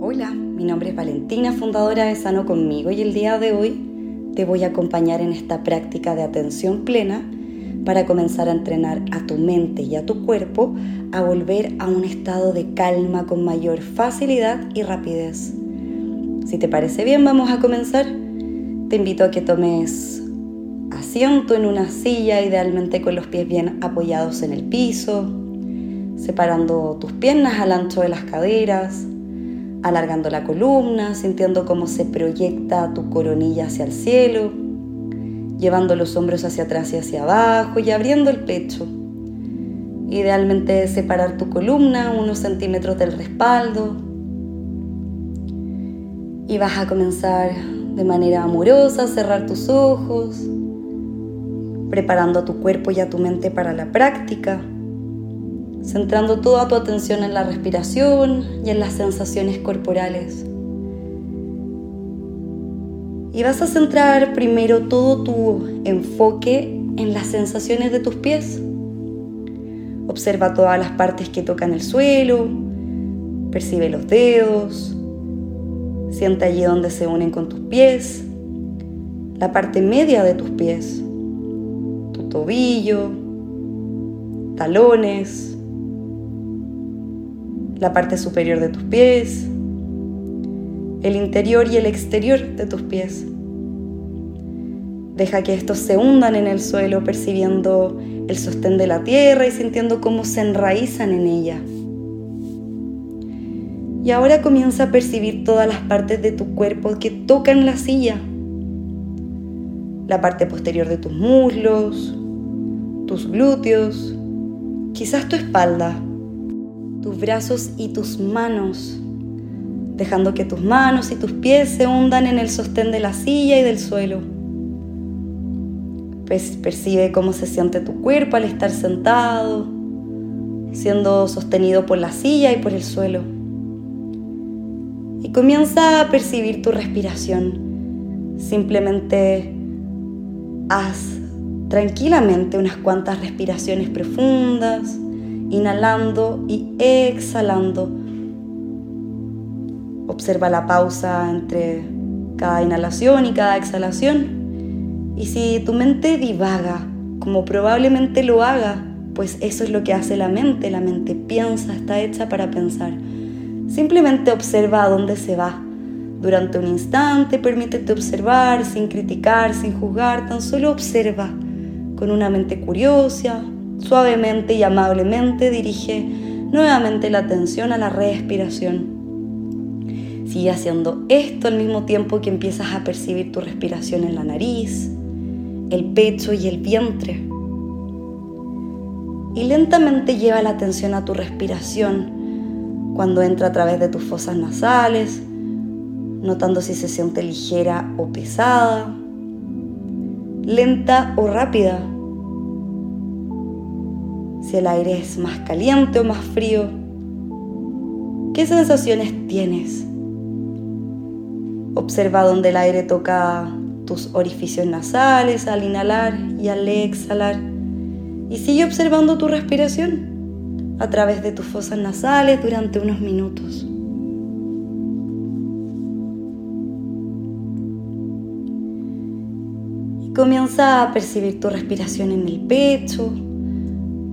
Hola, mi nombre es Valentina, fundadora de Sano Conmigo y el día de hoy te voy a acompañar en esta práctica de atención plena para comenzar a entrenar a tu mente y a tu cuerpo a volver a un estado de calma con mayor facilidad y rapidez. Si te parece bien, vamos a comenzar. Te invito a que tomes asiento en una silla, idealmente con los pies bien apoyados en el piso, separando tus piernas al ancho de las caderas, alargando la columna, sintiendo cómo se proyecta tu coronilla hacia el cielo, llevando los hombros hacia atrás y hacia abajo y abriendo el pecho. Idealmente separar tu columna unos centímetros del respaldo. Y vas a comenzar de manera amorosa a cerrar tus ojos, preparando a tu cuerpo y a tu mente para la práctica centrando toda tu atención en la respiración y en las sensaciones corporales. Y vas a centrar primero todo tu enfoque en las sensaciones de tus pies. Observa todas las partes que tocan el suelo, percibe los dedos, siente allí donde se unen con tus pies, la parte media de tus pies, tu tobillo, talones, la parte superior de tus pies, el interior y el exterior de tus pies. Deja que estos se hundan en el suelo percibiendo el sostén de la tierra y sintiendo cómo se enraizan en ella. Y ahora comienza a percibir todas las partes de tu cuerpo que tocan la silla. La parte posterior de tus muslos, tus glúteos, quizás tu espalda tus brazos y tus manos, dejando que tus manos y tus pies se hundan en el sostén de la silla y del suelo. Pues percibe cómo se siente tu cuerpo al estar sentado, siendo sostenido por la silla y por el suelo. Y comienza a percibir tu respiración. Simplemente haz tranquilamente unas cuantas respiraciones profundas inhalando y exhalando. Observa la pausa entre cada inhalación y cada exhalación. Y si tu mente divaga, como probablemente lo haga, pues eso es lo que hace la mente. La mente piensa, está hecha para pensar. Simplemente observa a dónde se va. Durante un instante, permítete observar sin criticar, sin juzgar, tan solo observa con una mente curiosa, Suavemente y amablemente dirige nuevamente la atención a la respiración. Sigue haciendo esto al mismo tiempo que empiezas a percibir tu respiración en la nariz, el pecho y el vientre. Y lentamente lleva la atención a tu respiración cuando entra a través de tus fosas nasales, notando si se siente ligera o pesada, lenta o rápida si el aire es más caliente o más frío. ¿Qué sensaciones tienes? Observa dónde el aire toca tus orificios nasales al inhalar y al exhalar. Y sigue observando tu respiración a través de tus fosas nasales durante unos minutos. Y comienza a percibir tu respiración en el pecho,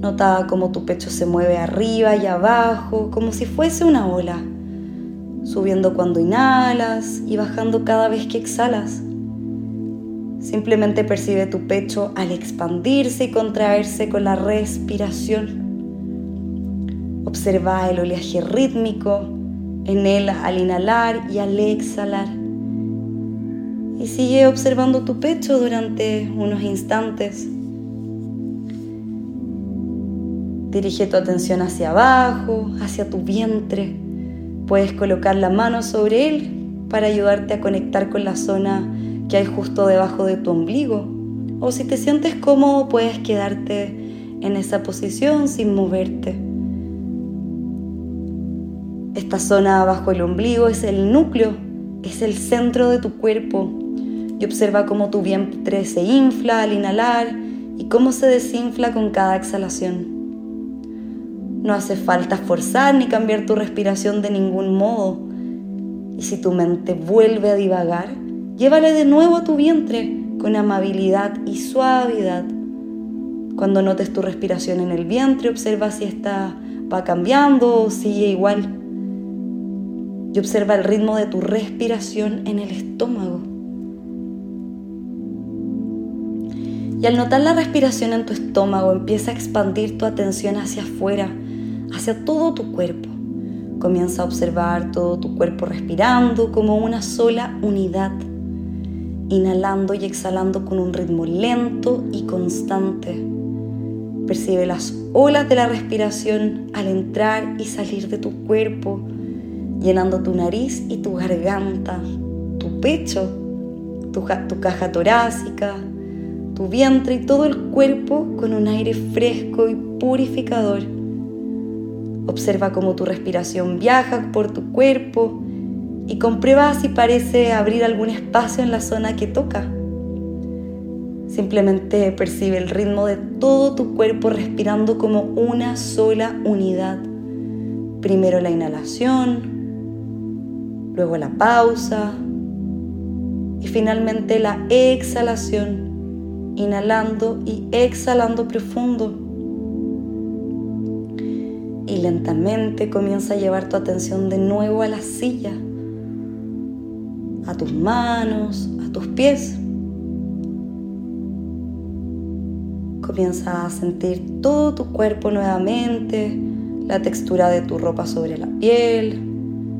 Nota cómo tu pecho se mueve arriba y abajo, como si fuese una ola, subiendo cuando inhalas y bajando cada vez que exhalas. Simplemente percibe tu pecho al expandirse y contraerse con la respiración. Observa el oleaje rítmico en él al inhalar y al exhalar. Y sigue observando tu pecho durante unos instantes. Dirige tu atención hacia abajo, hacia tu vientre. Puedes colocar la mano sobre él para ayudarte a conectar con la zona que hay justo debajo de tu ombligo. O si te sientes cómodo, puedes quedarte en esa posición sin moverte. Esta zona bajo el ombligo es el núcleo, es el centro de tu cuerpo. Y observa cómo tu vientre se infla al inhalar y cómo se desinfla con cada exhalación. No hace falta forzar ni cambiar tu respiración de ningún modo. Y si tu mente vuelve a divagar, llévale de nuevo a tu vientre con amabilidad y suavidad. Cuando notes tu respiración en el vientre, observa si esta va cambiando o sigue igual. Y observa el ritmo de tu respiración en el estómago. Y al notar la respiración en tu estómago, empieza a expandir tu atención hacia afuera, hacia todo tu cuerpo. Comienza a observar todo tu cuerpo respirando como una sola unidad, inhalando y exhalando con un ritmo lento y constante. Percibe las olas de la respiración al entrar y salir de tu cuerpo, llenando tu nariz y tu garganta, tu pecho, tu, tu caja torácica, tu vientre y todo el cuerpo con un aire fresco y purificador. Observa cómo tu respiración viaja por tu cuerpo y comprueba si parece abrir algún espacio en la zona que toca. Simplemente percibe el ritmo de todo tu cuerpo respirando como una sola unidad. Primero la inhalación, luego la pausa y finalmente la exhalación inhalando y exhalando profundo. Y lentamente comienza a llevar tu atención de nuevo a la silla, a tus manos, a tus pies. Comienza a sentir todo tu cuerpo nuevamente, la textura de tu ropa sobre la piel,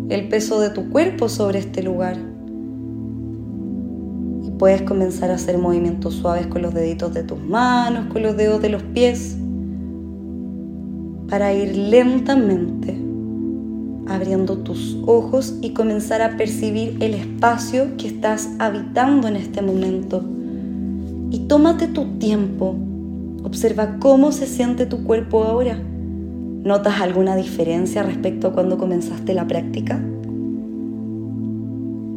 el peso de tu cuerpo sobre este lugar. Puedes comenzar a hacer movimientos suaves con los deditos de tus manos, con los dedos de los pies, para ir lentamente abriendo tus ojos y comenzar a percibir el espacio que estás habitando en este momento. Y tómate tu tiempo. Observa cómo se siente tu cuerpo ahora. ¿Notas alguna diferencia respecto a cuando comenzaste la práctica?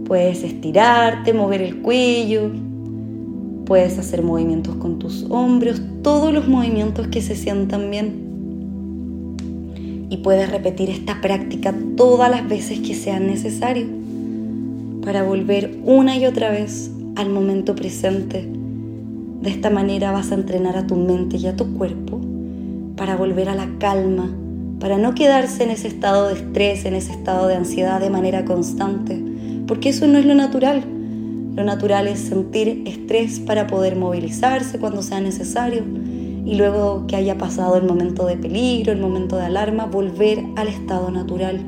Puedes estirarte, mover el cuello, puedes hacer movimientos con tus hombros, todos los movimientos que se sientan bien. Y puedes repetir esta práctica todas las veces que sea necesario para volver una y otra vez al momento presente. De esta manera vas a entrenar a tu mente y a tu cuerpo para volver a la calma, para no quedarse en ese estado de estrés, en ese estado de ansiedad de manera constante porque eso no es lo natural. Lo natural es sentir estrés para poder movilizarse cuando sea necesario y luego que haya pasado el momento de peligro, el momento de alarma, volver al estado natural.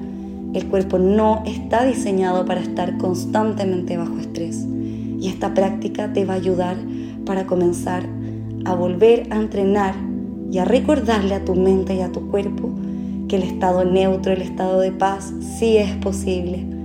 El cuerpo no está diseñado para estar constantemente bajo estrés y esta práctica te va a ayudar para comenzar a volver a entrenar y a recordarle a tu mente y a tu cuerpo que el estado neutro, el estado de paz, sí es posible